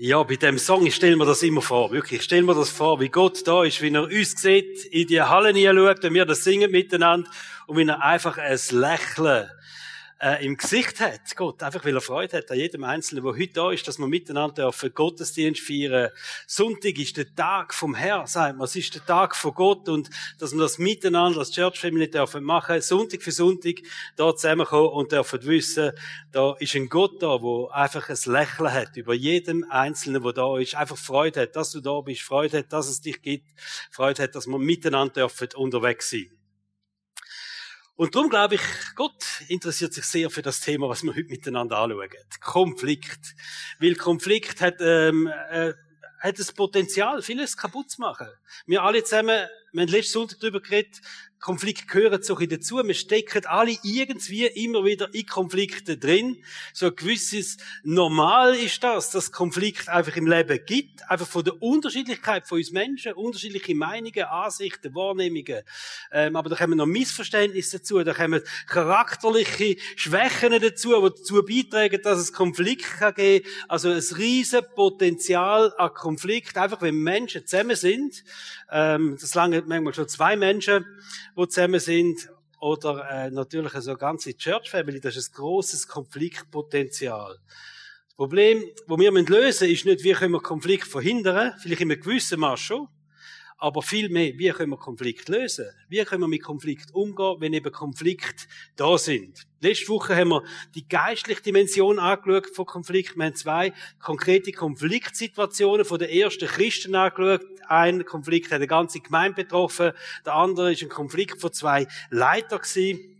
Ja, bei dem Song, ich stelle mir das immer vor, wirklich. Ich stelle mir das vor, wie Gott da ist, wie er uns sieht, in die Halle schaut, wenn wir das singen miteinander und wie er einfach ein Lächeln äh, im Gesicht hat, Gott, einfach weil er Freude hat an jedem Einzelnen, der heute da ist, dass wir miteinander dürfen Gottesdienst feiern. Sonntag ist der Tag vom Herrn, sagt man. Es ist der Tag von Gott und dass wir das miteinander als Church Family dürfen machen, Sonntag für Sonntag da zusammenkommen und dürfen wissen, da ist ein Gott da, wo einfach ein Lächeln hat über jedem Einzelnen, der da ist, einfach Freude hat, dass du da bist, Freude hat, dass es dich gibt, Freude hat, dass wir miteinander dürfen unterwegs sein. Und darum glaube ich, Gott interessiert sich sehr für das Thema, was wir heute miteinander anschauen. Konflikt. Weil Konflikt hat, ähm, äh, hat das Potenzial, vieles kaputt zu machen. Wir alle zusammen, wir haben letzten Sonntag darüber geredet, Konflikte gehören so ein dazu. Wir stecken alle irgendwie immer wieder in Konflikte drin. So ein gewisses Normal ist das, dass Konflikt einfach im Leben gibt. Einfach von der Unterschiedlichkeit von uns Menschen, unterschiedliche Meinungen, Ansichten, Wahrnehmungen. Ähm, aber da kommen noch Missverständnisse dazu, da kommen charakterliche Schwächen dazu, die dazu beitragen, dass es Konflikt kann geben. Also ein riesen Potenzial an Konflikt, einfach wenn Menschen zusammen sind. Ähm, das lange manchmal schon zwei Menschen die zusammen sind, oder äh, natürlich so eine ganze Church Family, das ist ein großes Konfliktpotenzial. Das Problem, wo wir lösen müssen, ist nicht, wie können wir Konflikt verhindern, vielleicht in einem gewissen Maß schon, aber vielmehr, wie können wir Konflikt lösen? Wie können wir mit Konflikt umgehen, wenn eben Konflikte da sind? Letzte Woche haben wir die geistliche Dimension angeschaut von Konflikt. Wir haben zwei konkrete Konfliktsituationen von den ersten Christen angeschaut. Ein Konflikt hat eine ganze Gemeinde betroffen. Der andere ist ein Konflikt von zwei Leitern gewesen.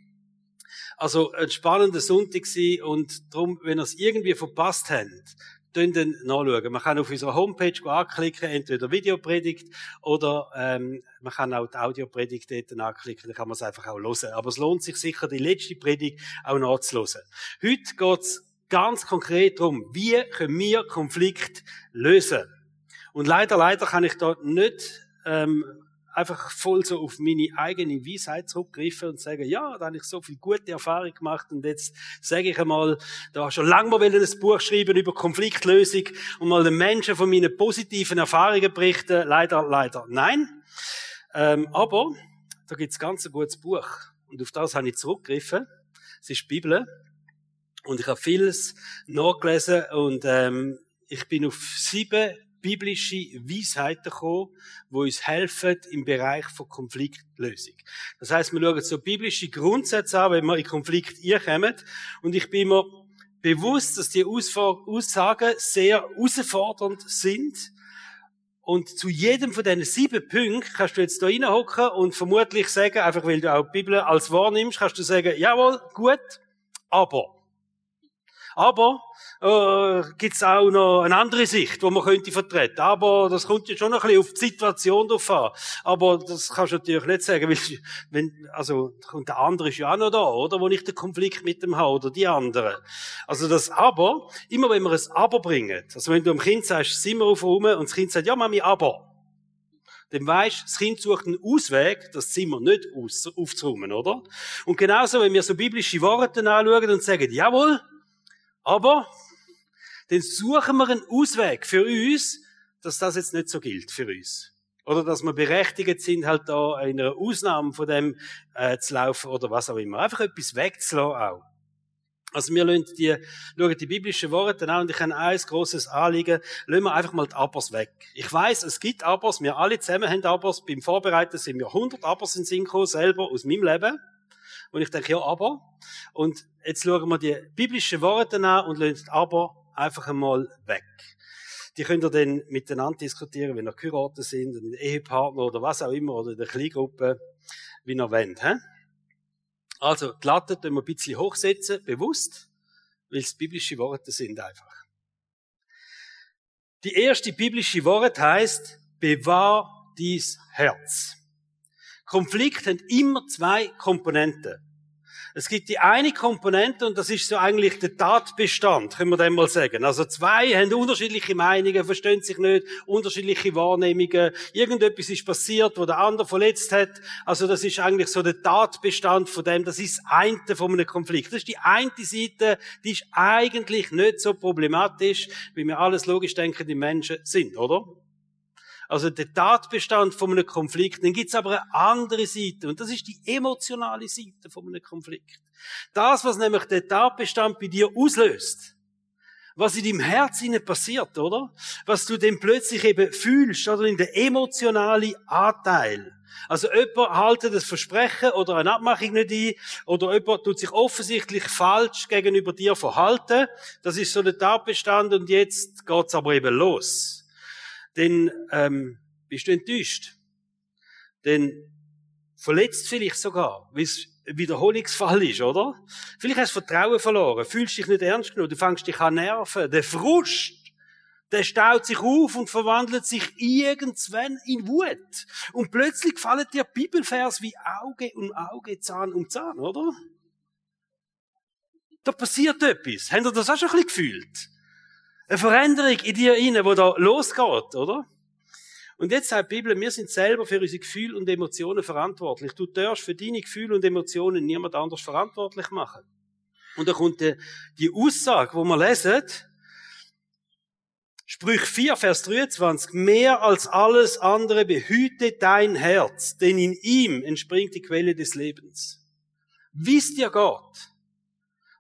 Also ein spannender Sonntag gewesen und darum, wenn ihr es irgendwie verpasst habt, dann nachschauen. Man kann auf unserer Homepage anklicken, entweder Videopredigt oder ähm, man kann auch die Audiopredigt dort anklicken, dann kann man es einfach auch hören. Aber es lohnt sich sicher, die letzte Predigt auch nachzuhören. Heute geht's ganz konkret darum, wie können wir Konflikt lösen. Und leider, leider kann ich da nicht ähm, einfach voll so auf meine eigene Weisheit zurückgreifen und sagen, ja, da habe ich so viel gute Erfahrung gemacht und jetzt sage ich einmal, da schon lange mal ein Buch schreiben über Konfliktlösung und mal den Menschen von meinen positiven Erfahrungen berichten. Leider, leider nein. Ähm, aber da gibt es ganz ein gutes Buch und auf das habe ich zurückgegriffen. Es ist die Bibel und ich habe vieles nachgelesen und ähm, ich bin auf sieben biblische Weisheiten gekommen, die uns helfen im Bereich von Konfliktlösung. Das heißt, wir schauen so biblische Grundsätze an, wenn wir in Konflikt einkommen. Und ich bin mir bewusst, dass die Aussagen sehr herausfordernd sind. Und zu jedem von diesen sieben Punkten kannst du jetzt da reinhocken und vermutlich sagen, einfach weil du auch die Bibel als wahrnimmst, kannst du sagen, jawohl, gut, aber. Aber äh, gibt es auch noch eine andere Sicht, die man könnte vertreten. Aber das kommt ja schon ein bisschen auf die Situation drauf an. Aber das kannst du natürlich nicht sagen, weil, wenn, also, und der andere ist ja auch noch da, oder? Wo ich den Konflikt mit dem habe, oder die anderen. Also das Aber, immer wenn wir ein Aber bringen, also wenn du dem Kind sagst, sind wir auf rum, und das Kind sagt, ja, Mami, Aber. Dann weisst, das Kind sucht einen Ausweg, das Zimmer nicht aus, aufzuräumen, oder? Und genauso, wenn wir so biblische Worte anschauen und sagen, jawohl, aber dann suchen wir einen Ausweg für uns, dass das jetzt nicht so gilt für uns. Oder dass wir berechtigt sind, halt da in einer Ausnahme von dem äh, zu laufen oder was auch immer. Einfach etwas wegzulassen auch. Also wir die, schauen die biblischen Worte an und ich habe ein grosses Anliegen, lassen wir einfach mal die Abers weg. Ich weiß, es gibt Abers, wir alle zusammen haben Abers, beim Vorbereiten sind mir 100 Abers in Synchro selber aus meinem Leben. Und ich denke, ja, aber. Und jetzt schauen wir die biblischen Worte an und lassen aber einfach einmal weg. Die könnt ihr dann miteinander diskutieren, wenn ihr geheiratet sind, ein Ehepartner oder was auch immer, oder in der Kleingruppe, wie ihr wollt. He? Also, die Latte wir ein bisschen hochsetzen, bewusst, weil es biblische Worte sind einfach. Die erste biblische Wort heißt, bewahr dies Herz. Konflikte haben immer zwei Komponenten. Es gibt die eine Komponente und das ist so eigentlich der Tatbestand, können wir dem mal sagen. Also zwei haben unterschiedliche Meinungen, verstehen sich nicht, unterschiedliche Wahrnehmungen. Irgendetwas ist passiert, wo der andere verletzt hat. Also das ist eigentlich so der Tatbestand von dem. Das ist das eine von einem Konflikt. Das ist die eine Seite, die ist eigentlich nicht so problematisch, wie wir alles logisch denkende Menschen sind, oder? Also der Tatbestand von einem Konflikt. Dann gibt's aber eine andere Seite. Und das ist die emotionale Seite von einem Konflikt. Das, was nämlich der Tatbestand bei dir auslöst. Was in deinem Herzen passiert, oder? Was du dann plötzlich eben fühlst, oder in der emotionale Anteil. Also jemand haltet das Versprechen oder eine Abmachung nicht ein, oder jemand tut sich offensichtlich falsch gegenüber dir verhalten. Das ist so der Tatbestand und jetzt geht's aber eben los dann ähm, bist du enttäuscht. Dann verletzt vielleicht sogar, weil es ein Wiederholungsfall ist, oder? Vielleicht hast du Vertrauen verloren, fühlst dich nicht ernst genug, du fängst dich an nerven, der Frust, der staut sich auf und verwandelt sich irgendwann in Wut. Und plötzlich fallen dir Bibelvers wie Auge um Auge, Zahn um Zahn, oder? Da passiert etwas. Habt ihr das auch schon ein bisschen gefühlt? Eine Veränderung in dir inne, wo da losgeht, oder? Und jetzt sagt die Bibel, wir sind selber für unsere Gefühle und Emotionen verantwortlich. Du darfst für deine Gefühle und Emotionen niemand anders verantwortlich machen. Und da kommt die, die Aussage, wo wir lesen, Sprüch 4, Vers 23, mehr als alles andere behüte dein Herz, denn in ihm entspringt die Quelle des Lebens. Wisst ihr Gott?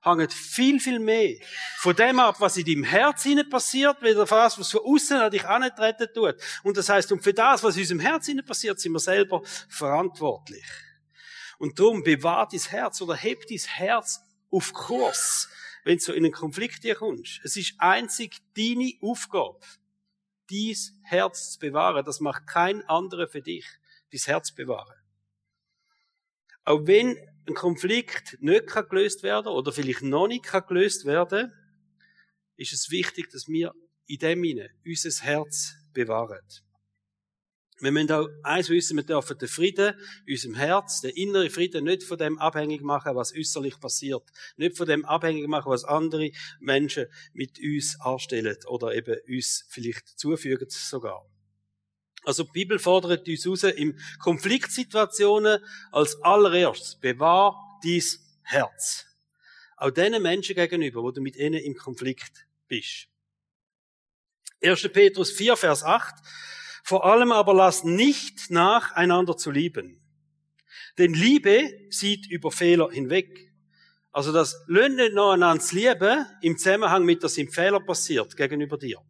Hängt viel, viel mehr von dem ab, was in deinem Herz hinein passiert, weder von das, was von außen an dich antreten tut. Und das heißt, und für das, was in unserem Herz hinein passiert, sind wir selber verantwortlich. Und darum bewahrt dein Herz oder hebt dein Herz auf Kurs, wenn du in einen Konflikt hier kommst. Es ist einzig deine Aufgabe, dies Herz zu bewahren. Das macht kein anderer für dich, dein Herz bewahren. Auch wenn ein Konflikt nicht gelöst werden oder vielleicht noch nicht gelöst werden ist es wichtig, dass wir in dem Sinne unser Herz bewahren. Wir müssen auch eins wissen, wir dürfen den Frieden in unserem Herz, den inneren Frieden, nicht von dem abhängig machen, was äußerlich passiert. Nicht von dem abhängig machen, was andere Menschen mit uns anstellen oder eben uns vielleicht zufügen sogar. Also die Bibel fordert uns raus, in Konfliktsituationen als allererstes, bewahr dein Herz. Auch diesen Menschen gegenüber, wo du mit ihnen im Konflikt bist. 1. Petrus 4, Vers 8. Vor allem aber lasst nicht nach, einander zu lieben. Denn Liebe sieht über Fehler hinweg. Also das nicht noch einander zu lieben im Zusammenhang mit, dass ihm Fehler passiert gegenüber dir.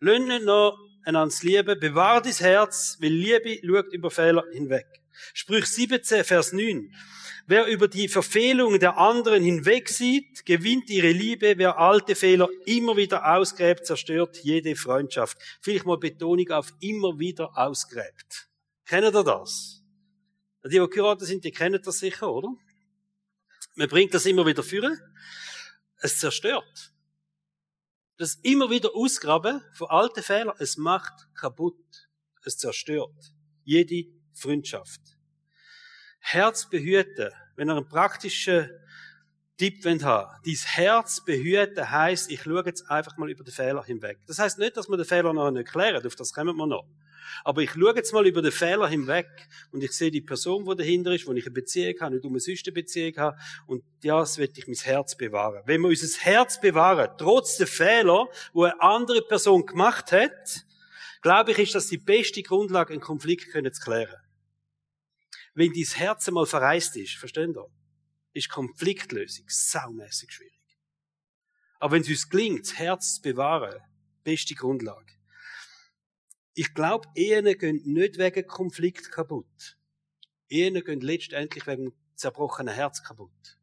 Nicht noch einander lieben, bewahr dein Herz, weil Liebe schaut über Fehler hinweg. Sprüch 17, Vers 9. Wer über die Verfehlungen der anderen hinweg sieht, gewinnt ihre Liebe. Wer alte Fehler immer wieder ausgräbt, zerstört jede Freundschaft. Vielleicht mal Betonung auf immer wieder ausgräbt. Kennt ihr das? Die, die geheiratet sind, die kennen das sicher, oder? Man bringt das immer wieder führen. Es zerstört. Das immer wieder Ausgraben von alten Fehlern, es macht kaputt. Es zerstört jede Freundschaft. Herz behüten, wenn ihr einen praktischen Tipp haben dein Herz behüten heisst, ich schaue jetzt einfach mal über den Fehler hinweg. Das heisst nicht, dass wir den Fehler noch nicht klären, auf das kommen wir noch. Aber ich schaue jetzt mal über den Fehler hinweg und ich sehe die Person, die dahinter ist, wo ich eine Beziehung habe, nicht um eine Beziehung habe und das wird ich mein Herz bewahren. Wenn wir unser Herz bewahren, trotz der Fehler, wo eine andere Person gemacht hat, glaube ich, ist das die beste Grundlage, einen Konflikt können zu klären. Wenn dein Herz einmal verreist ist, versteht ihr? Ist Konfliktlösung saumässig schwierig. Aber wenn es uns gelingt, das Herz zu bewahren, beste Grundlage. Ich glaube, Ehen gehen nicht wegen Konflikt kaputt. Ehen gehen letztendlich wegen zerbrochenen Herz kaputt.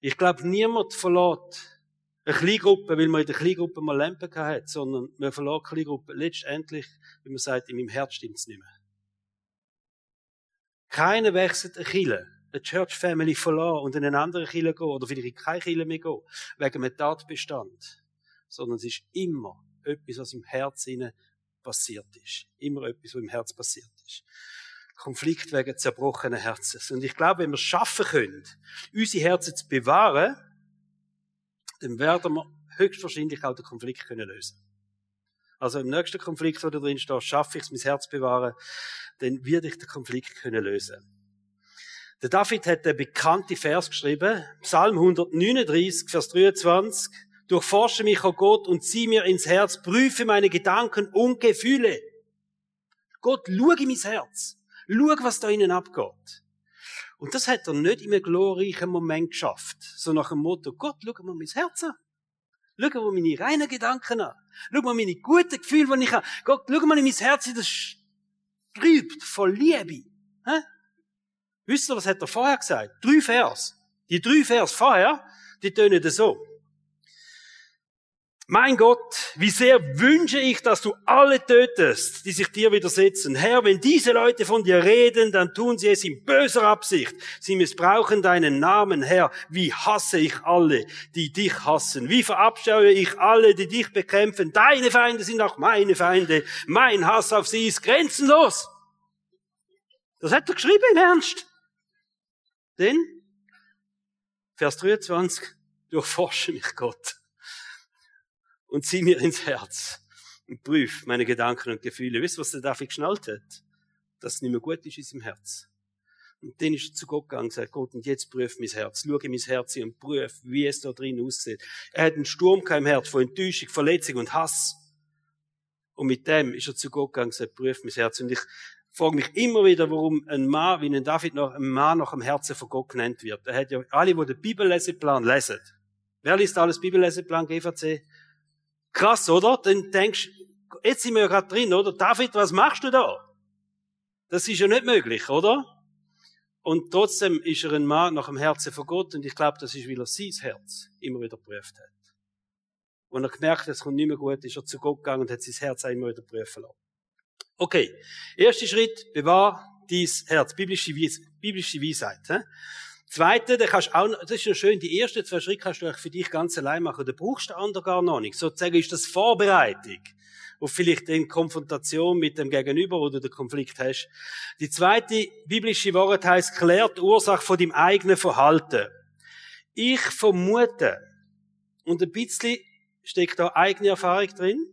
Ich glaube, niemand verlässt eine Kleingruppe, weil man in der Kleingruppe mal Lampen hat, sondern man verlässt eine Kleingruppe letztendlich, wie man sagt, in meinem Herz stimmt es nicht mehr. Keiner wechselt eine Kille, eine Church Family verloren und in eine andere Kille gehen oder vielleicht in keine Kille mehr gehen, wegen einem Tatbestand. Sondern es ist immer etwas, was im Herz passiert ist. Immer etwas, was im Herz passiert ist. Konflikt wegen zerbrochenen Herzens. Und ich glaube, wenn wir es schaffen können, unsere Herzen zu bewahren, dann werden wir höchstwahrscheinlich auch den Konflikt können lösen. Also im nächsten Konflikt, wo da drin steht, schaffe ich es, mein Herz zu bewahren, dann werde ich den Konflikt können lösen. Der David hat den bekannten Vers geschrieben, Psalm 139, Vers 23. Durchforsche mich, o oh Gott, und zieh mir ins Herz, prüfe meine Gedanken und Gefühle. Gott, schau in mein Herz. Schau, was da innen abgeht. Und das hat er nicht in einem glorreichen Moment geschafft. So nach dem Motto, Gott, schau mal mein Herz an. Schau mal meine reinen Gedanken an. Schau mal meine guten Gefühle, die ich habe. Gott, schau mal in mein Herz, das strübt voll Liebe. Hä? Wisst ihr, was hat er vorher gesagt? Drei Vers. Die drei Vers vorher, die tönen so. Mein Gott, wie sehr wünsche ich, dass du alle tötest, die sich dir widersetzen. Herr, wenn diese Leute von dir reden, dann tun sie es in böser Absicht. Sie missbrauchen deinen Namen, Herr. Wie hasse ich alle, die dich hassen. Wie verabscheue ich alle, die dich bekämpfen. Deine Feinde sind auch meine Feinde. Mein Hass auf sie ist grenzenlos. Das hat er geschrieben im Ernst. Denn, Vers 23, durchforsche mich Gott und zieh mir ins Herz und prüf meine Gedanken und Gefühle. Wisst ihr, was der David geschnallt hat? Dass es nicht mehr gut ist in seinem Herz. Und dann ist er zu Gott gegangen und sagt, Gott, und jetzt prüf mein Herz. Schau in mein Herz und prüf, wie es da drin aussieht. Er hat einen Sturm im Herz von Enttäuschung, Verletzung und Hass. Und mit dem ist er zu Gott gegangen und sagt, prüf mein Herz. Und ich frage mich immer wieder, warum ein Mann, wie ein David noch, ein Mann nach dem Herzen von Gott genannt wird. Er hat ja alle, die den Bibelleseplan lesen. Wer liest alles Bibelleseplan, GVC? Krass, oder? Dann denkst jetzt sind wir ja gerade drin, oder? David, was machst du da? Das ist ja nicht möglich, oder? Und trotzdem ist er ein Mann nach dem Herzen von Gott und ich glaube, das ist, weil er sein Herz immer wieder geprüft hat. Und er gemerkt hat, es kommt nicht mehr gut, ist er zu Gott gegangen und hat sein Herz auch immer wieder prüfen lassen. Okay. Erster Schritt, bewahr dein Herz. Biblische, Weis biblische Weisheit. He? Zweite, da kannst auch, das ist ja schön, die ersten zwei Schritte kannst du für dich ganz allein machen. Da brauchst du andere gar noch nicht. Sozusagen ist das Vorbereitung auf vielleicht in Konfrontation mit dem Gegenüber, wo du den Konflikt hast. Die zweite biblische Wort heißt, klärt die Ursache von deinem eigenen Verhalten. Ich vermute, und ein bisschen steckt da eigene Erfahrung drin,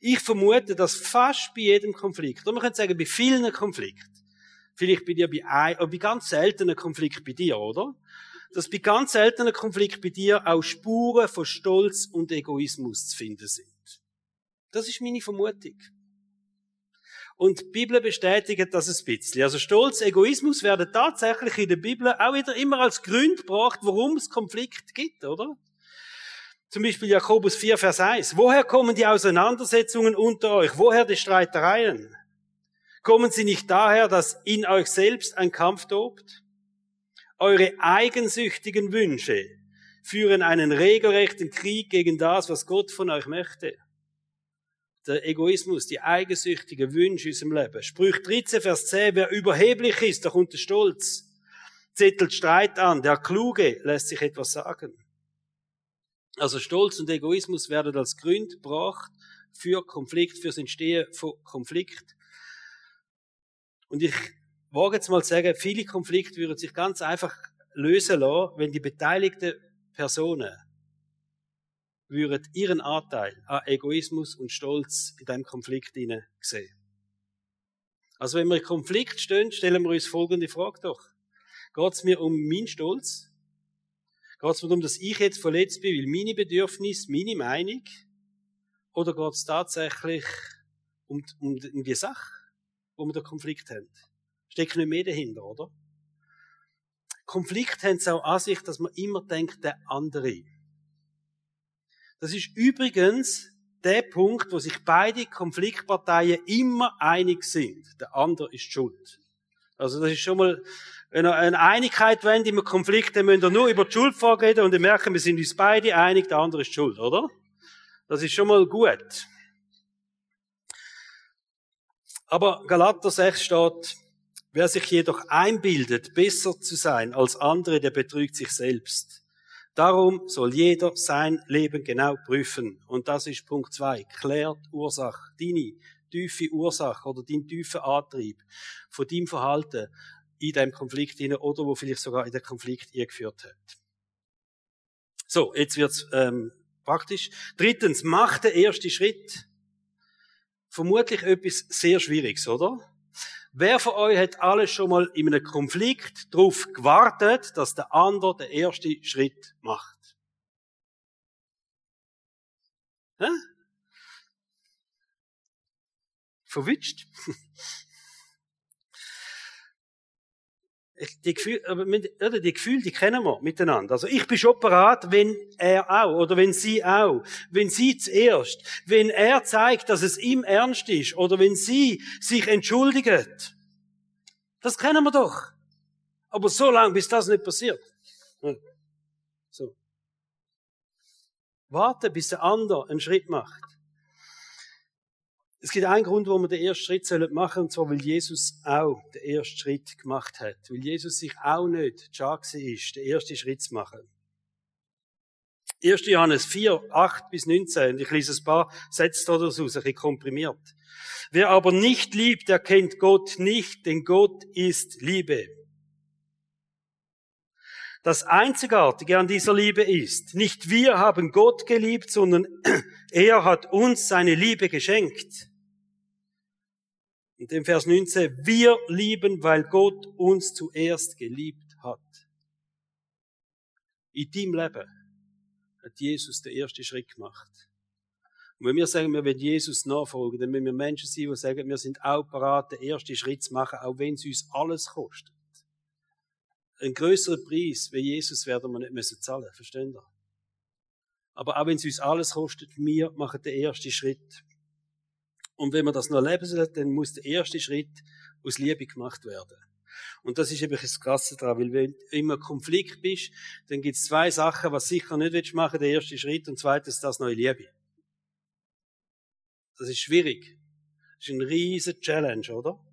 ich vermute, dass fast bei jedem Konflikt, oder man könnte sagen, bei vielen Konflikten, Vielleicht bei dir bei, ein, bei ganz seltenen Konflikt bei dir, oder? Dass bei ganz seltenen Konflikt bei dir auch Spuren von Stolz und Egoismus zu finden sind. Das ist meine Vermutung. Und die Bibel bestätigt das ein bisschen. Also Stolz, Egoismus werden tatsächlich in der Bibel auch wieder immer als Grund gebracht, warum es Konflikt gibt, oder? Zum Beispiel Jakobus 4, Vers 1. Woher kommen die Auseinandersetzungen unter euch? Woher die Streitereien? Kommen sie nicht daher, dass in euch selbst ein Kampf tobt? Eure eigensüchtigen Wünsche führen einen regelrechten Krieg gegen das, was Gott von euch möchte. Der Egoismus, die eigensüchtigen Wünsche in unserem Leben. Sprüch 13, Vers 10, wer überheblich ist, kommt der Stolz. Zettelt Streit an, der Kluge lässt sich etwas sagen. Also Stolz und Egoismus werden als Grund gebracht für Konflikt, fürs Entstehen von Konflikt. Und ich wage jetzt mal zu sagen, viele Konflikte würden sich ganz einfach lösen lassen, wenn die beteiligten Personen würden ihren Anteil an Egoismus und Stolz in diesem Konflikt sehen. Also wenn wir in Konflikt stehen, stellen wir uns folgende Frage doch. Geht es mir um meinen Stolz? Geht es mir darum, dass ich jetzt verletzt bin, weil meine Bedürfnisse, meine Meinung? Oder geht es tatsächlich um, um, um die Sache? Wo wir den Konflikt haben. Steckt nicht mehr dahinter, oder? Konflikt haben es auch an sich, dass man immer denkt, der andere. Das ist übrigens der Punkt, wo sich beide Konfliktparteien immer einig sind. Der andere ist schuld. Also das ist schon mal, wenn ihr eine Einigkeit wollt im Konflikt, dann müsst ihr nur über die Schuld vorreden und ihr merken, wir sind uns beide einig, der andere ist schuld, oder? Das ist schon mal gut. Aber Galater 6 steht, wer sich jedoch einbildet, besser zu sein als andere, der betrügt sich selbst. Darum soll jeder sein Leben genau prüfen. Und das ist Punkt zwei. Klärt Ursache, deine tiefe Ursache oder dein tiefer Antrieb von deinem Verhalten in diesem Konflikt hinein oder wo vielleicht sogar in den Konflikt eingeführt hat. So, jetzt wird's ähm, praktisch. Drittens, mach den ersten Schritt. Vermutlich etwas sehr Schwieriges, oder? Wer von euch hat alles schon mal in einem Konflikt darauf gewartet, dass der andere den ersten Schritt macht? Hä? Verwünscht? die Gefühle, oder die Gefühle, die kennen wir miteinander. Also ich bin schon parat, wenn er auch, oder wenn sie auch, wenn sie zuerst, wenn er zeigt, dass es ihm ernst ist, oder wenn sie sich entschuldigt. Das kennen wir doch. Aber so lange, bis das nicht passiert. So. Warte, bis der andere einen Schritt macht. Es gibt einen Grund, warum wir den ersten Schritt machen sollen, und zwar, weil Jesus auch den ersten Schritt gemacht hat. Weil Jesus sich auch nicht schade ist, den ersten Schritt zu machen. 1. Johannes 4, 8 bis 19, und ich lese ein paar Sätze daraus, ein bisschen komprimiert. Wer aber nicht liebt, der kennt Gott nicht, denn Gott ist Liebe. Das Einzigartige an dieser Liebe ist, nicht wir haben Gott geliebt, sondern er hat uns seine Liebe geschenkt. In dem Vers 19, wir lieben, weil Gott uns zuerst geliebt hat. In deinem Leben hat Jesus den ersten Schritt gemacht. Und wenn wir sagen, wir wollen Jesus nachfolgen, dann müssen wir Menschen sein, die sagen, wir sind auch bereit, den ersten Schritt zu machen, auch wenn es uns alles kostet. Ein größeren Preis wie Jesus werden wir nicht müssen zahlen, verstehen Sie? Aber auch wenn es uns alles kostet, wir machen den ersten Schritt. Und wenn man das noch leben soll, dann muss der erste Schritt aus Liebe gemacht werden. Und das ist eben das Krasse daran, weil wenn du immer Konflikt bist, dann gibt es zwei Sachen, was sicher nicht willst machen, der erste Schritt, und zweitens das neue Liebe. Das ist schwierig. Das ist ein riesen Challenge, oder?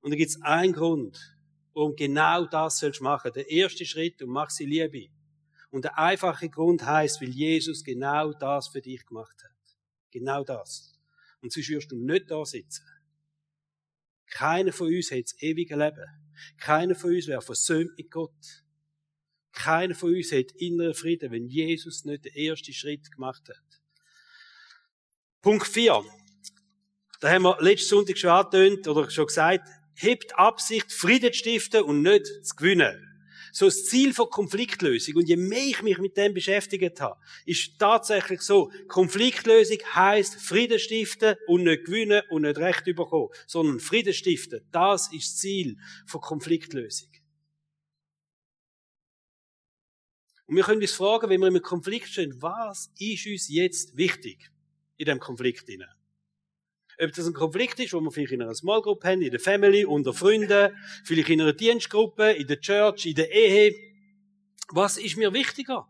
Und da gibt es einen Grund, warum genau das sollst du machen. Der erste Schritt, und mach sie Liebe. Und der einfache Grund heißt, weil Jesus genau das für dich gemacht hat. Genau das. Und sonst wirst du nicht da sitzen. Keiner von uns hat das ewige Leben. Keiner von uns wäre versöhnt mit Gott. Keiner von uns hat inneren Frieden, wenn Jesus nicht den ersten Schritt gemacht hat. Punkt 4. Da haben wir letzten Sonntag schon angetönt oder schon gesagt, hebt Absicht, Frieden zu stiften und nicht zu gewinnen so das Ziel von Konfliktlösung. Und je mehr ich mich mit dem beschäftigt habe, ist tatsächlich so, Konfliktlösung heißt Frieden stiften und nicht gewinnen und nicht Recht bekommen, sondern Frieden stiften. Das ist das Ziel von Konfliktlösung. Und wir können uns fragen, wenn wir im Konflikt stehen, was ist uns jetzt wichtig in dem Konflikt hinein? Ob das ein Konflikt ist, wo wir vielleicht in einer Small Group haben, in der Family, unter Freunden, vielleicht in einer Dienstgruppe, in der Church, in der Ehe. Was ist mir wichtiger?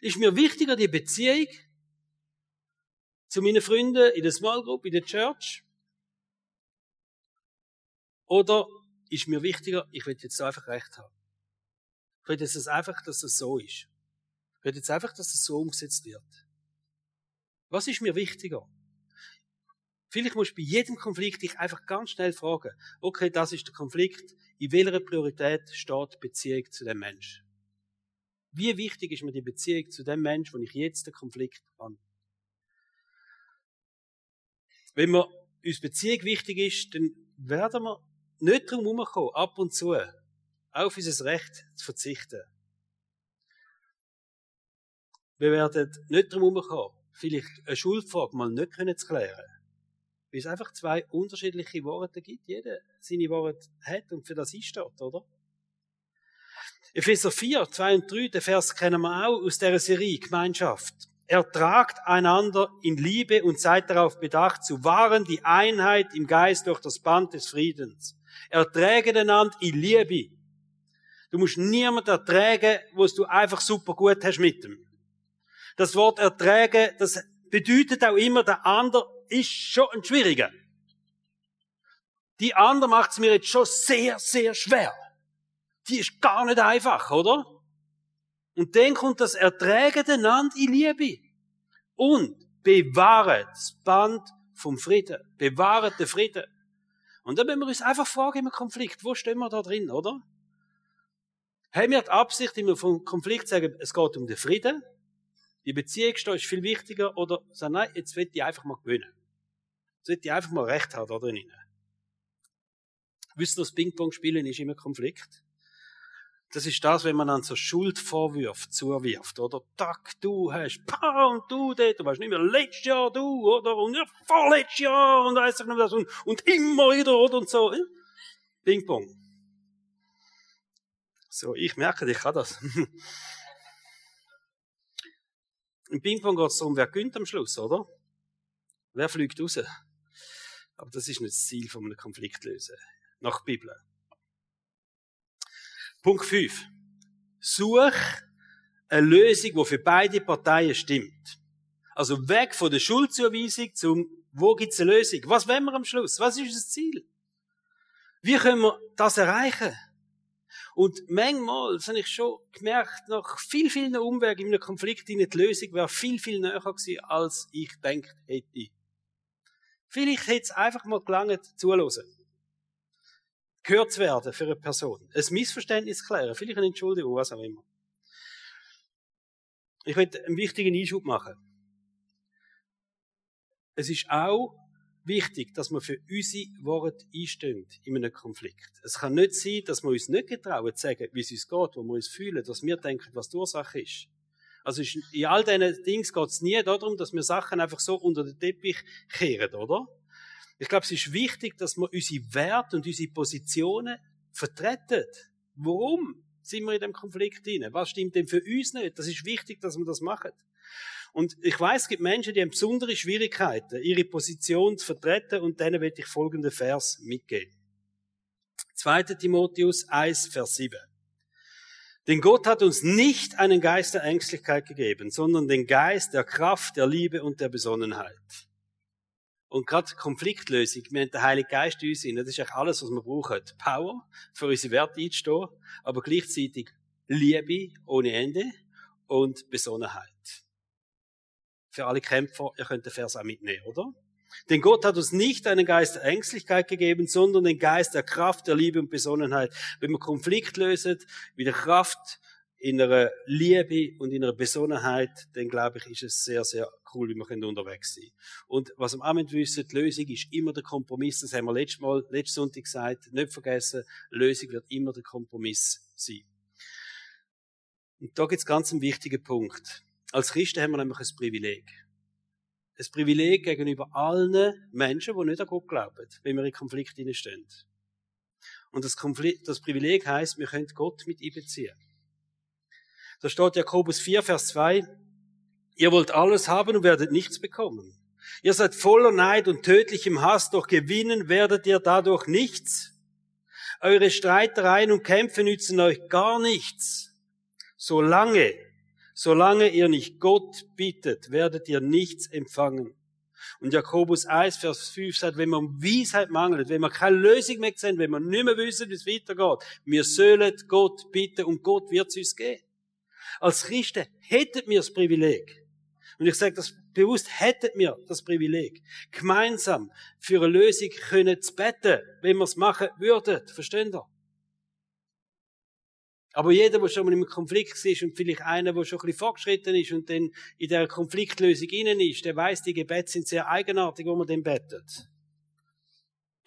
Ist mir wichtiger die Beziehung zu meinen Freunden in der Small Group, in der Church? Oder ist mir wichtiger, ich will jetzt einfach recht haben? Ich will jetzt einfach, dass das so ist. Ich will jetzt einfach, dass das so umgesetzt wird. Was ist mir wichtiger? Vielleicht musst du bei jedem Konflikt dich einfach ganz schnell fragen, okay, das ist der Konflikt, in welcher Priorität steht die Beziehung zu dem Menschen? Wie wichtig ist mir die Beziehung zu dem Menschen, wo ich jetzt den Konflikt habe? Wenn mir uns Beziehung wichtig ist, dann werden wir nicht darum herumkommen, ab und zu auf unser Recht zu verzichten. Wir werden nicht darum herumkommen, vielleicht eine Schuldfrage mal nicht zu klären weil es einfach zwei unterschiedliche Worte gibt. Jeder seine Worte hat und für das einsteht, oder? Epheser 4, 2 und 3, den Vers kennen wir auch aus der Serie Gemeinschaft. Ertragt einander in Liebe und seid darauf bedacht, zu wahren die Einheit im Geist durch das Band des Friedens. Erträge einander in Liebe. Du musst niemand erträgen, wo du einfach super gut hast mit dem. Das Wort erträge, das bedeutet auch immer, der andere ist schon ein schwieriger. Die andere macht es mir jetzt schon sehr, sehr schwer. Die ist gar nicht einfach, oder? Und dann kommt das Erträgen einander in Liebe. Und bewahre das Band vom Frieden. Bewahret den Frieden. Und dann müssen wir uns einfach fragen im Konflikt, wo stehen wir da drin, oder? Haben wir die Absicht, immer vom Konflikt zu sagen, es geht um den Frieden, die Beziehung ist viel wichtiger, oder sagen, nein, jetzt will ich einfach mal gewinnen. Will ich einfach mal Recht haben da drinnen. Wisst ihr, das Ping-Pong spielen ist immer Konflikt? Das ist das, wenn man dann so Schuldvorwürfe zuwirft, oder? Tack, du hast, pa, und du dort, du weißt nicht mehr, letztes Jahr du, oder? Und ja, vorletztes Jahr, und weiss ich nicht was, und, und immer wieder, oder? Und so. Ping-Pong. So, ich merke, ich kann das. Im Ping-Pong geht es darum, wer gönnt am Schluss, oder? Wer fliegt raus? Aber das ist nicht das Ziel von einem Konflikt lösen. Nach Bibel. Punkt 5. Such eine Lösung, die für beide Parteien stimmt. Also weg von der Schuldzuweisung zum, wo gibt es eine Lösung? Was wollen wir am Schluss? Was ist das Ziel? Wie können wir das erreichen? Und manchmal das habe ich schon gemerkt, nach viel, vielen Umwegen in einem Konflikt, die Lösung wäre viel, viel näher gewesen, als ich gedacht hätte. Vielleicht hätte es einfach mal gelangt, zuhören gehört zu werden für eine Person. Ein Missverständnis klären, vielleicht eine Entschuldigung, was auch immer. Ich möchte einen wichtigen Einschub machen. Es ist auch wichtig, dass wir für unsere Worte einstehen in einem Konflikt. Es kann nicht sein, dass wir uns nicht getrauen zu sagen, wie es uns geht, wo wir uns fühlen, dass wir denken, was die Ursache ist. Also in all diesen Dingen geht es nie darum, dass wir Sachen einfach so unter den Teppich kehren, oder? Ich glaube, es ist wichtig, dass wir unsere Werte und unsere Positionen vertreten. Warum sind wir in dem Konflikt drin? Was stimmt denn für uns nicht? Das ist wichtig, dass wir das machen. Und ich weiß, es gibt Menschen, die haben besondere Schwierigkeiten, ihre Position zu vertreten und denen werde ich folgenden Vers mitgeben. 2. Timotheus 1, Vers 7. Denn Gott hat uns nicht einen Geist der Ängstlichkeit gegeben, sondern den Geist der Kraft, der Liebe und der Besonnenheit. Und gerade Konfliktlösung, wir haben den Heiligen Geist in uns, das ist eigentlich alles, was wir brauchen. Power, für unsere Werte einzustehen, aber gleichzeitig Liebe ohne Ende und Besonnenheit. Für alle Kämpfer, ihr könnt den Vers auch mitnehmen, oder? Denn Gott hat uns nicht einen Geist der Ängstlichkeit gegeben, sondern den Geist der Kraft, der Liebe und Besonnenheit. Wenn wir Konflikt lösen, mit der Kraft, in einer Liebe und in einer Besonnenheit, dann glaube ich, ist es sehr, sehr cool, wie wir unterwegs sein Und was wir auch wissen, die Lösung ist immer der Kompromiss. Das haben wir letztes Mal, letzten Sonntag gesagt. Nicht vergessen, Lösung wird immer der Kompromiss sein. Und da gibt es ganz einen wichtigen Punkt. Als Christen haben wir nämlich ein Privileg. Ein Privileg gegenüber allen Menschen, die nicht an Gott glauben, wenn wir in Konflikt stehen. Und das, Konflikt, das Privileg heißt, wir können Gott mit einbeziehen. Da steht Jakobus 4, Vers 2, ihr wollt alles haben und werdet nichts bekommen. Ihr seid voller Neid und tödlichem Hass, doch gewinnen werdet ihr dadurch nichts. Eure Streitereien und Kämpfe nützen euch gar nichts. Solange, solange ihr nicht Gott bittet, werdet ihr nichts empfangen. Und Jakobus 1, Vers 5 sagt, wenn man Weisheit mangelt, wenn man keine Lösung mehr sehen, wenn man nicht mehr wissen, wie es weitergeht, wir sollen Gott bitten und Gott wird es uns geben. Als Christen hätten wir das Privileg. Und ich sage das bewusst, hätten wir das Privileg, gemeinsam für eine Lösung können zu beten, wenn wir es machen würden. Verstehen ihr? Aber jeder, der schon mal im Konflikt ist und vielleicht einer, der schon ein bisschen fortgeschritten ist und dann in der Konfliktlösung innen ist, der weiß, die Gebete sind sehr eigenartig, wo man den betet.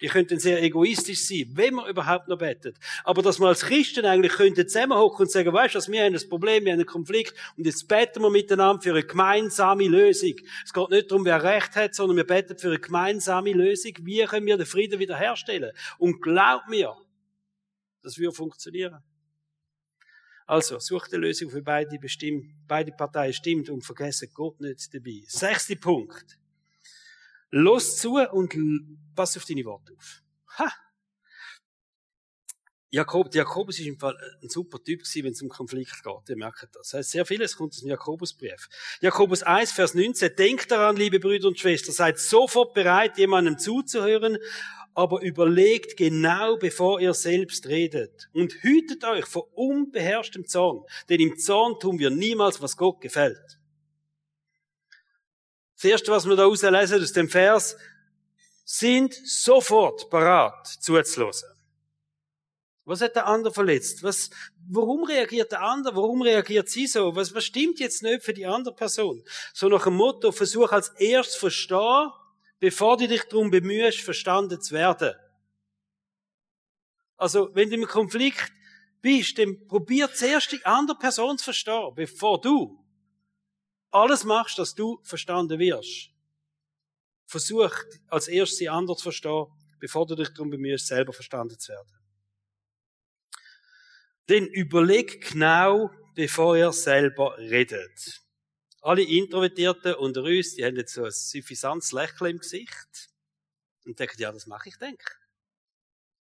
Die könnten sehr egoistisch sein, wenn man überhaupt noch betet. Aber dass man als Christen eigentlich könnte zusammenhocken und sagen, weißt du, wir haben ein Problem, wir haben einen Konflikt und jetzt beten wir miteinander für eine gemeinsame Lösung. Es geht nicht darum, wer Recht hat, sondern wir beten für eine gemeinsame Lösung. Wie können wir den Frieden wiederherstellen? Und glaub mir, das wird funktionieren. Also, sucht eine Lösung für beide, bestimmt, beide Parteien stimmt und vergessen Gott nicht dabei. Sechster Punkt. Los zu und pass auf deine Worte auf. Ha! Jakob, Jakobus ist im Fall ein super Typ gewesen, wenn es um Konflikt geht. Ihr merkt das. das heißt, sehr vieles kommt aus dem Jakobusbrief. Jakobus 1, Vers 19. Denkt daran, liebe Brüder und Schwestern, seid sofort bereit, jemandem zuzuhören, aber überlegt genau, bevor ihr selbst redet. Und hütet euch vor unbeherrschtem Zorn, denn im Zorn tun wir niemals, was Gott gefällt. Das erste, was wir da rauslesen aus dem Vers, sind sofort parat zuzulassen. Was hat der andere verletzt? Was, warum reagiert der andere? Warum reagiert sie so? Was, was stimmt jetzt nicht für die andere Person? So nach dem Motto, versuch als erstes verstehen, bevor du dich darum bemühst, verstanden zu werden. Also, wenn du im Konflikt bist, dann probier zuerst die andere Person zu verstehen, bevor du alles machst, dass du verstanden wirst. Versuch als erstes die andere zu verstehen, bevor du dich darum bemühst, selber verstanden zu werden. Denn überleg genau, bevor ihr selber redet. Alle Introvertierten unter uns, die haben jetzt so ein suffisantes Lächeln im Gesicht und denken, ja, das mache ich, denke.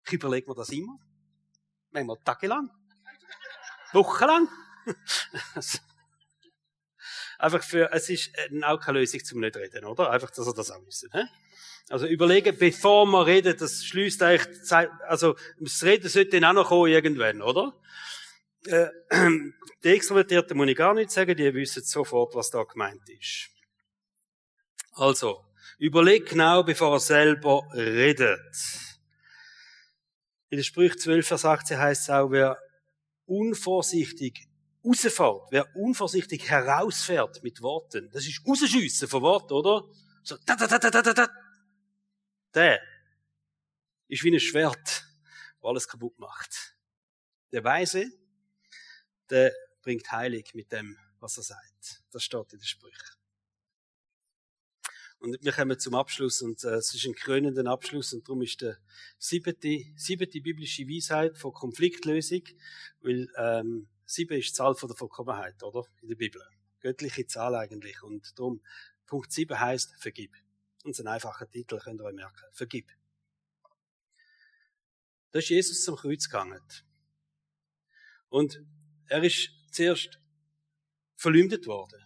Ich überlege mir das immer. Manchmal tagelang. Wochenlang. Einfach für, es ist auch keine Lösung zum nicht reden, oder? Einfach, dass ihr das auch wissen, hä? Also überlegen, bevor man redet, das schließt eigentlich, also das Reden sollte dann auch noch kommen irgendwann, oder? Äh, die Extrovertierten muss ich gar nicht sagen, die wissen sofort, was da gemeint ist. Also, überleg genau, bevor er selber redet. In der Sprüche 12, Vers 18 heißt es auch, wer unvorsichtig rausfährt, wer unvorsichtig herausfährt mit Worten, das ist rausschiessen von Worten, oder? So, da, da, da, da, da, da. Der ist wie ein Schwert, das alles kaputt macht. Der Weise, der bringt Heilig mit dem, was er sagt. Das steht in den Sprüchen. Und wir kommen zum Abschluss und äh, es ist ein krönender Abschluss und darum ist der siebte, siebte biblische Weisheit von Konfliktlösung, weil ähm, sieben ist die Zahl von der Vollkommenheit, oder? In der Bibel. Göttliche Zahl eigentlich. Und darum, Punkt sieben heißt Vergib. Und ein einfacher Titel, könnt ihr euch merken. Vergib. Da ist Jesus zum Kreuz gegangen. Und er ist zuerst verleumdet worden,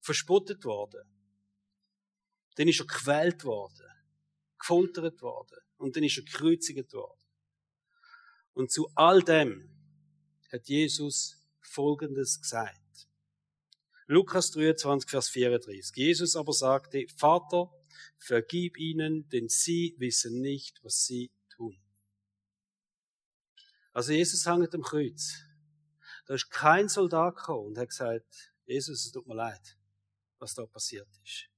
verspottet worden. Dann ist er gequält worden, gefoltert worden und dann ist er gekreuzigt worden. Und zu all dem hat Jesus Folgendes gesagt. Lukas 23, Vers 34. Jesus aber sagte, Vater, vergib ihnen, denn sie wissen nicht, was sie tun. Also Jesus hängt am Kreuz. Da ist kein Soldat gekommen und hat gesagt, Jesus, es tut mir leid, was da passiert ist.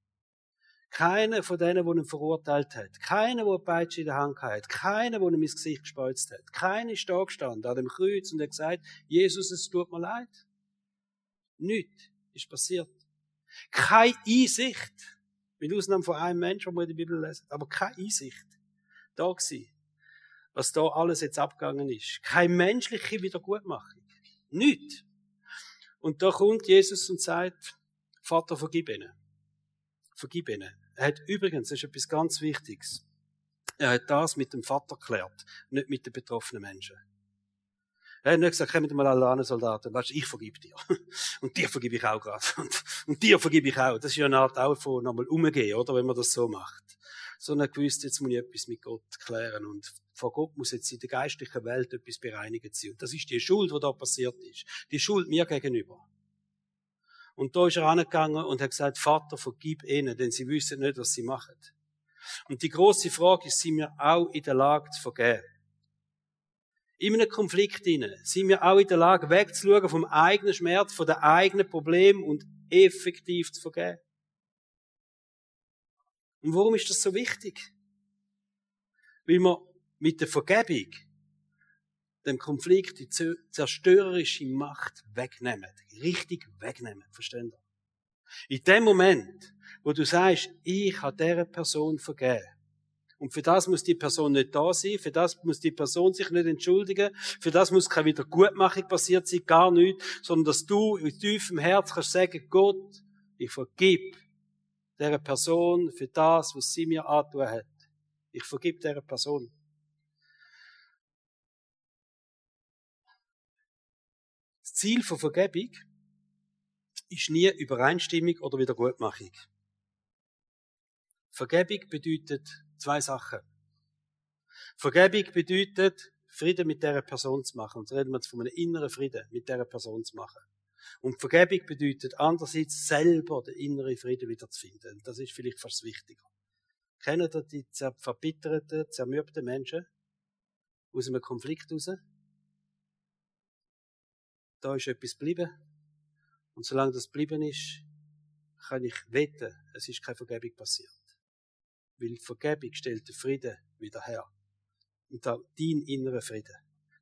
Keiner von denen, die ihn verurteilt hat. Keiner, der Peitsche in der Hand hat. Keiner, der ihm ins Gesicht gespeuzt hat. Keiner ist da gestanden an dem Kreuz und hat gesagt, Jesus, es tut mir leid. Nichts ist passiert. Keine Einsicht. Mit Ausnahme von einem Menschen, der die Bibel lesen. Aber keine Einsicht. Da gewesen. Was da alles jetzt abgegangen ist. Keine menschliche Wiedergutmachung. Nichts. Und da kommt Jesus und sagt, Vater, vergib ihnen. Vergib ihnen. Er hat übrigens, das ist etwas ganz Wichtiges, er hat das mit dem Vater geklärt, nicht mit den betroffenen Menschen. Er hat nicht gesagt, komm mit mal alle anderen Soldaten, weißt, ich vergib dir. Und dir vergib ich auch gerade. Und, und dir vergib ich auch. Das ist ja eine Art auch von nochmal umgehen, oder? Wenn man das so macht. Sondern er gewusst, jetzt muss ich etwas mit Gott klären. Und vor Gott muss jetzt in der geistlichen Welt etwas bereinigt sein. Und das ist die Schuld, die da passiert ist. Die Schuld mir gegenüber. Und da ist er angegangen und hat gesagt, Vater, vergib ihnen, denn sie wissen nicht, was sie machen. Und die große Frage ist, sind wir auch in der Lage zu vergeben? In einem Konflikt inne sind wir auch in der Lage, wegzuschauen vom eigenen Schmerz, von den eigenen Problemen und effektiv zu vergeben. Und warum ist das so wichtig? Weil wir mit der Vergebung dem Konflikt die zerstörerische Macht wegnehmen. Richtig wegnehmen. Verstehen ihr? In dem Moment, wo du sagst, ich habe dieser Person vergeben, und für das muss die Person nicht da sein, für das muss die Person sich nicht entschuldigen, für das muss keine Wiedergutmachung passiert sein, gar nichts, sondern dass du in tiefem Herz kannst sagen, Gott, ich vergib dieser Person für das, was sie mir antun hat. Ich vergib dieser Person. Das Ziel von Vergebung ist nie Übereinstimmung oder Wiedergutmachung. Vergebung bedeutet zwei Sachen. Vergebung bedeutet, Frieden mit dieser Person zu machen. Und reden wir jetzt von einem inneren Frieden mit dieser Person zu machen. Und Vergebung bedeutet andererseits selber den inneren Frieden wiederzufinden. Das ist vielleicht fast wichtiger. Kennt ihr die verbitterten, zermürbten Menschen? Aus einem Konflikt raus? Da ist etwas geblieben. Und solange das geblieben ist, kann ich wetten, es ist keine Vergebung passiert. Weil Vergebung stellt den Frieden wieder her. Und dein innerer Frieden.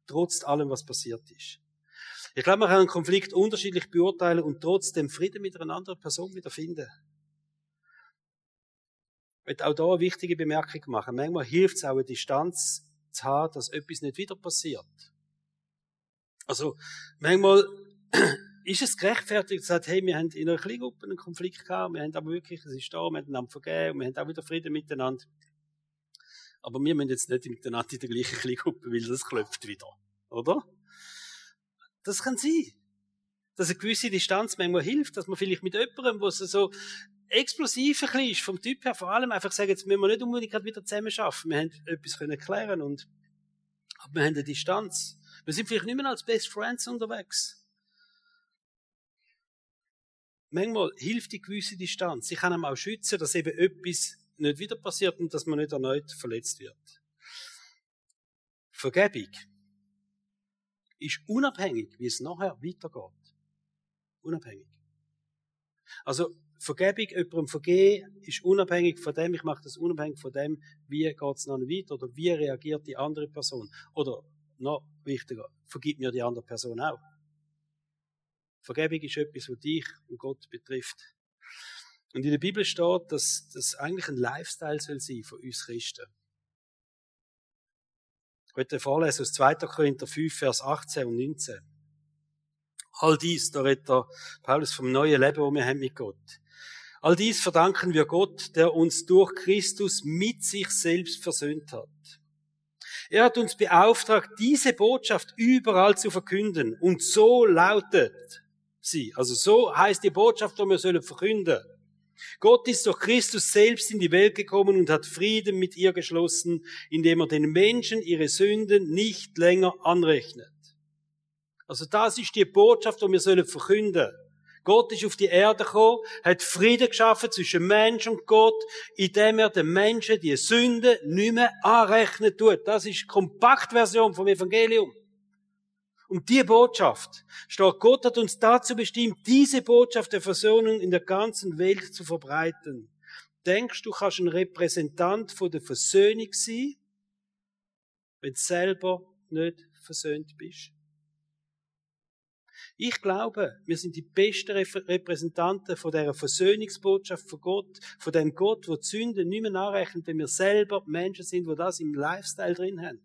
Trotz allem, was passiert ist. Ich glaube, man kann einen Konflikt unterschiedlich beurteilen und trotzdem Frieden mit einer anderen Person wieder finden. Ich möchte auch da eine wichtige Bemerkung machen. Manchmal hilft es auch, eine Distanz zu haben, dass etwas nicht wieder passiert. Also, manchmal ist es gerechtfertigt, zu sagen, hey, wir haben in einer Kleingruppe einen Konflikt gehabt, wir haben aber wirklich, es ist da, wir haben einander vergeben, und wir haben auch wieder Frieden miteinander. Aber wir müssen jetzt nicht miteinander in der gleichen Kleingruppe, weil das klopft wieder. Oder? Das kann sein. Dass eine gewisse Distanz manchmal hilft, dass man vielleicht mit jemandem, wo es so explosiv ist, vom Typ her, vor allem einfach sagen, jetzt müssen wir nicht unbedingt wieder zusammen schaffen. Wir haben etwas können klären und, aber wir haben eine Distanz. Wir sind vielleicht nicht mehr als Best Friends unterwegs. Manchmal hilft die gewisse Distanz. Ich kann einem auch schützen, dass eben etwas nicht wieder passiert und dass man nicht erneut verletzt wird. Vergebung ist unabhängig, wie es nachher weitergeht. Unabhängig. Also, Vergebung, jemandem vergehen, ist unabhängig von dem, ich mache das unabhängig von dem, wie geht es noch weiter oder wie reagiert die andere Person. Oder, noch wichtiger, vergibt mir die andere Person auch. Vergebung ist etwas, was dich und Gott betrifft. Und in der Bibel steht, dass das eigentlich ein Lifestyle soll sein von uns Christen. Möchte vorlesen aus 2. Korinther 5, Vers 18 und 19. All dies, da redet der Paulus vom neuen Leben, das wir haben mit Gott. All dies verdanken wir Gott, der uns durch Christus mit sich selbst versöhnt hat. Er hat uns beauftragt, diese Botschaft überall zu verkünden. Und so lautet sie. Also so heißt die Botschaft, die wir sollen verkünden. Gott ist durch Christus selbst in die Welt gekommen und hat Frieden mit ihr geschlossen, indem er den Menschen ihre Sünden nicht länger anrechnet. Also das ist die Botschaft, die wir sollen verkünden. Gott ist auf die Erde gekommen, hat Frieden geschaffen zwischen Mensch und Gott, indem er den Menschen die Sünde nicht mehr anrechnen tut. Das ist die Kompaktversion vom Evangelium. Und die Botschaft steht, Gott hat uns dazu bestimmt, diese Botschaft der Versöhnung in der ganzen Welt zu verbreiten. Denkst du, kannst ein Repräsentant von der Versöhnung sein, wenn du selber nicht versöhnt bist? Ich glaube, wir sind die besten Repräsentanten von dieser Versöhnungsbotschaft von Gott, von dem Gott, wo die Sünde nicht mehr nachrechnet, wenn wir selber Menschen sind, wo das im Lifestyle drin haben.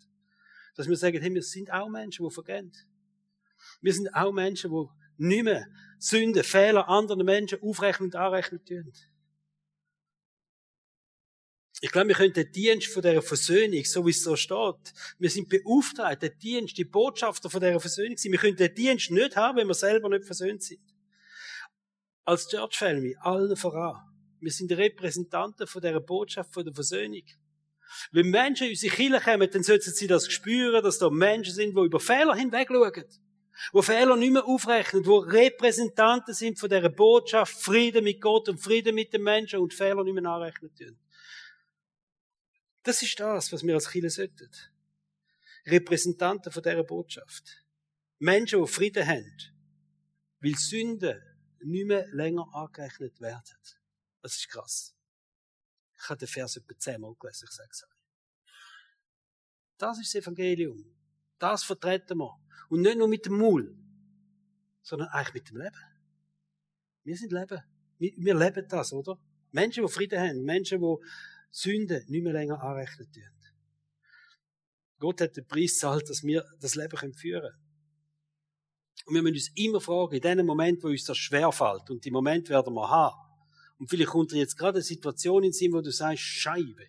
Dass wir sagen, hey, wir sind auch Menschen, die vergehen. Wir sind auch Menschen, die nicht mehr Sünden, Fehler anderen Menschen aufrechnen und anrechnen tun. Ich glaube, wir können den Dienst von dieser Versöhnung, so wie es so steht, wir sind beauftragt, der Dienst, die Botschafter von dieser Versöhnung sein. Wir können den Dienst nicht haben, wenn wir selber nicht versöhnt sind. Als Church Family, allen voran. Wir sind Repräsentanten von dieser Botschaft von der Versöhnung. Wenn Menschen in unsere Kirche kommen, dann sollten sie das spüren, dass da Menschen sind, die über Fehler hinweg schauen wo Fehler nicht mehr aufrechnen, wo Repräsentanten sind von dieser Botschaft, Frieden mit Gott und Frieden mit den Menschen und Fehler nicht mehr nachrechnen tun. Das ist das, was wir als Kirche sollten. Repräsentanten von dieser Botschaft. Menschen, die Frieden haben, weil Sünden nicht mehr länger angerechnet werden. Das ist krass. Ich habe den Vers etwa zehnmal gelesen, ich sage es euch. Das ist das Evangelium. Das vertreten wir. Und nicht nur mit dem Maul, sondern eigentlich mit dem Leben. Wir sind Leben. Wir, leben das, oder? Menschen, die Frieden haben, Menschen, die Sünde nicht mehr länger anrechnen tun. Gott hat den Preis gezahlt, dass wir das Leben führen können. Und wir müssen uns immer fragen, in dem Moment, wo uns das schwerfällt, und die Moment werden wir haben, und vielleicht kommt dir jetzt gerade eine Situation in den Sinn, wo du sagst, Scheibe,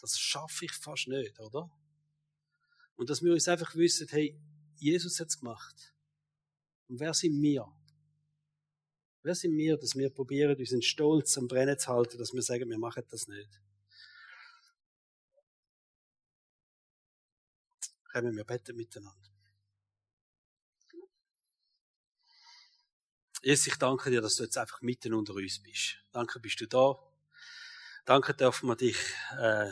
das schaffe ich fast nicht, oder? Und dass wir uns einfach wissen, hey, Jesus hat es gemacht. Und wer sind wir? Wer sind wir, dass wir probieren, unseren Stolz am Brennen zu halten, dass wir sagen, wir machen das nicht? Kommen wir beten miteinander. Jesus, ich danke dir, dass du jetzt einfach mitten unter uns bist. Danke, bist du da. Danke dürfen wir dich äh,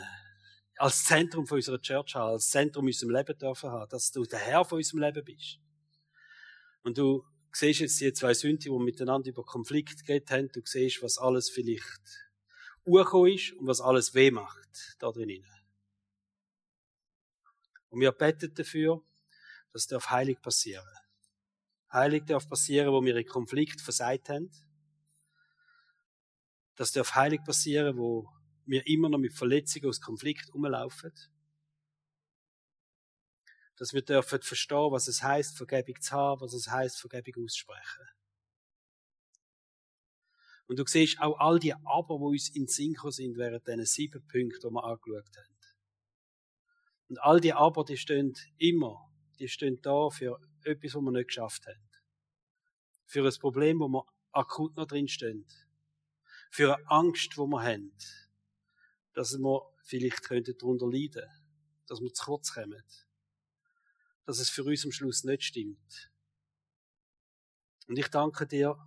als Zentrum von unserer Church haben, als Zentrum unserem Leben dürfen haben, dass du der Herr von unserem Leben bist. Und du siehst jetzt die zwei Sünden, die miteinander über Konflikt geredet haben, du siehst, was alles vielleicht urgekommen ist und was alles weh macht da drinnen. Und wir beten dafür, dass darf heilig passieren. Heilig darf passieren, wo wir in Konflikt versagt haben. Das darf heilig passieren, wo wir immer noch mit Verletzungen aus Konflikt rumlaufen. Dass wir dürfen verstehen, was es heißt, Vergebung zu haben, was es heißt, Vergebung auszusprechen. Und du siehst auch all die Aber, die uns in Synchro sind während diesen sieben Punkten, die wir angeschaut haben. Und all die Aber, die stehen immer, die stehen da für etwas, was wir nicht geschafft haben. Für ein Problem, wo wir akut noch drin stehen. Für eine Angst, wo wir haben. Dass wir vielleicht darunter leiden könnten. Dass wir zu kurz kommen. Dass es für uns am Schluss nicht stimmt. Und ich danke dir,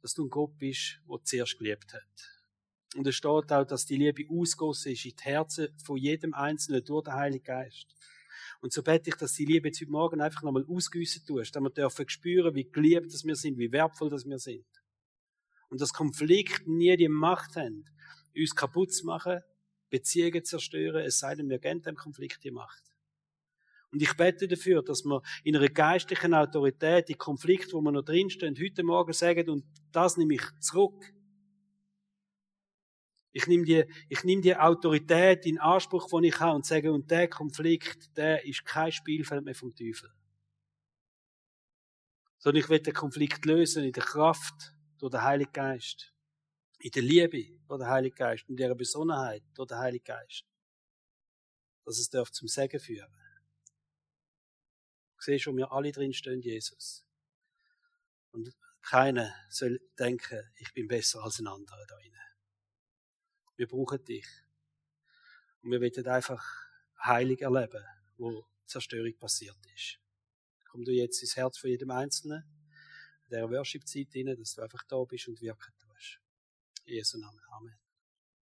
dass du ein Gott bist, der zuerst geliebt hat. Und es steht auch, dass die Liebe ausgossen ist in die Herzen von jedem Einzelnen durch den Heiligen Geist. Und so bete ich, dass die Liebe jetzt heute Morgen einfach nochmal ausgüssen tust, damit wir dürfen spüren, wie geliebt dass wir sind, wie wertvoll dass wir sind. Und dass Konflikte nie die Macht haben, uns kaputt zu machen, Beziehungen zerstören, es sei denn, wir geben dem Konflikt die Macht. Und ich bete dafür, dass wir in einer geistlichen Autorität die Konflikte, wo wir noch drinstehen, heute Morgen sagen, und das nehme ich zurück. Ich nehme die, ich nehme die Autorität in Anspruch, die ich habe, und sage, und der Konflikt, der ist kein Spielfeld mehr vom Teufel. Sondern ich will den Konflikt lösen in der Kraft durch den Heiligen Geist. In der Liebe durch den Heiligen Geist. In der Besonnenheit durch den Heiligen Geist. Dass es darf zum Segen führen siehst, wo wir alle drin stehen, Jesus. Und keiner soll denken, ich bin besser als ein anderer da drinnen. Wir brauchen dich. Und wir wollen einfach heilig erleben, wo Zerstörung passiert ist. Komm du jetzt ins Herz von jedem Einzelnen, in dieser Worship-Zeit dass du einfach da bist und wirken tust. I Jesu navn. Amen.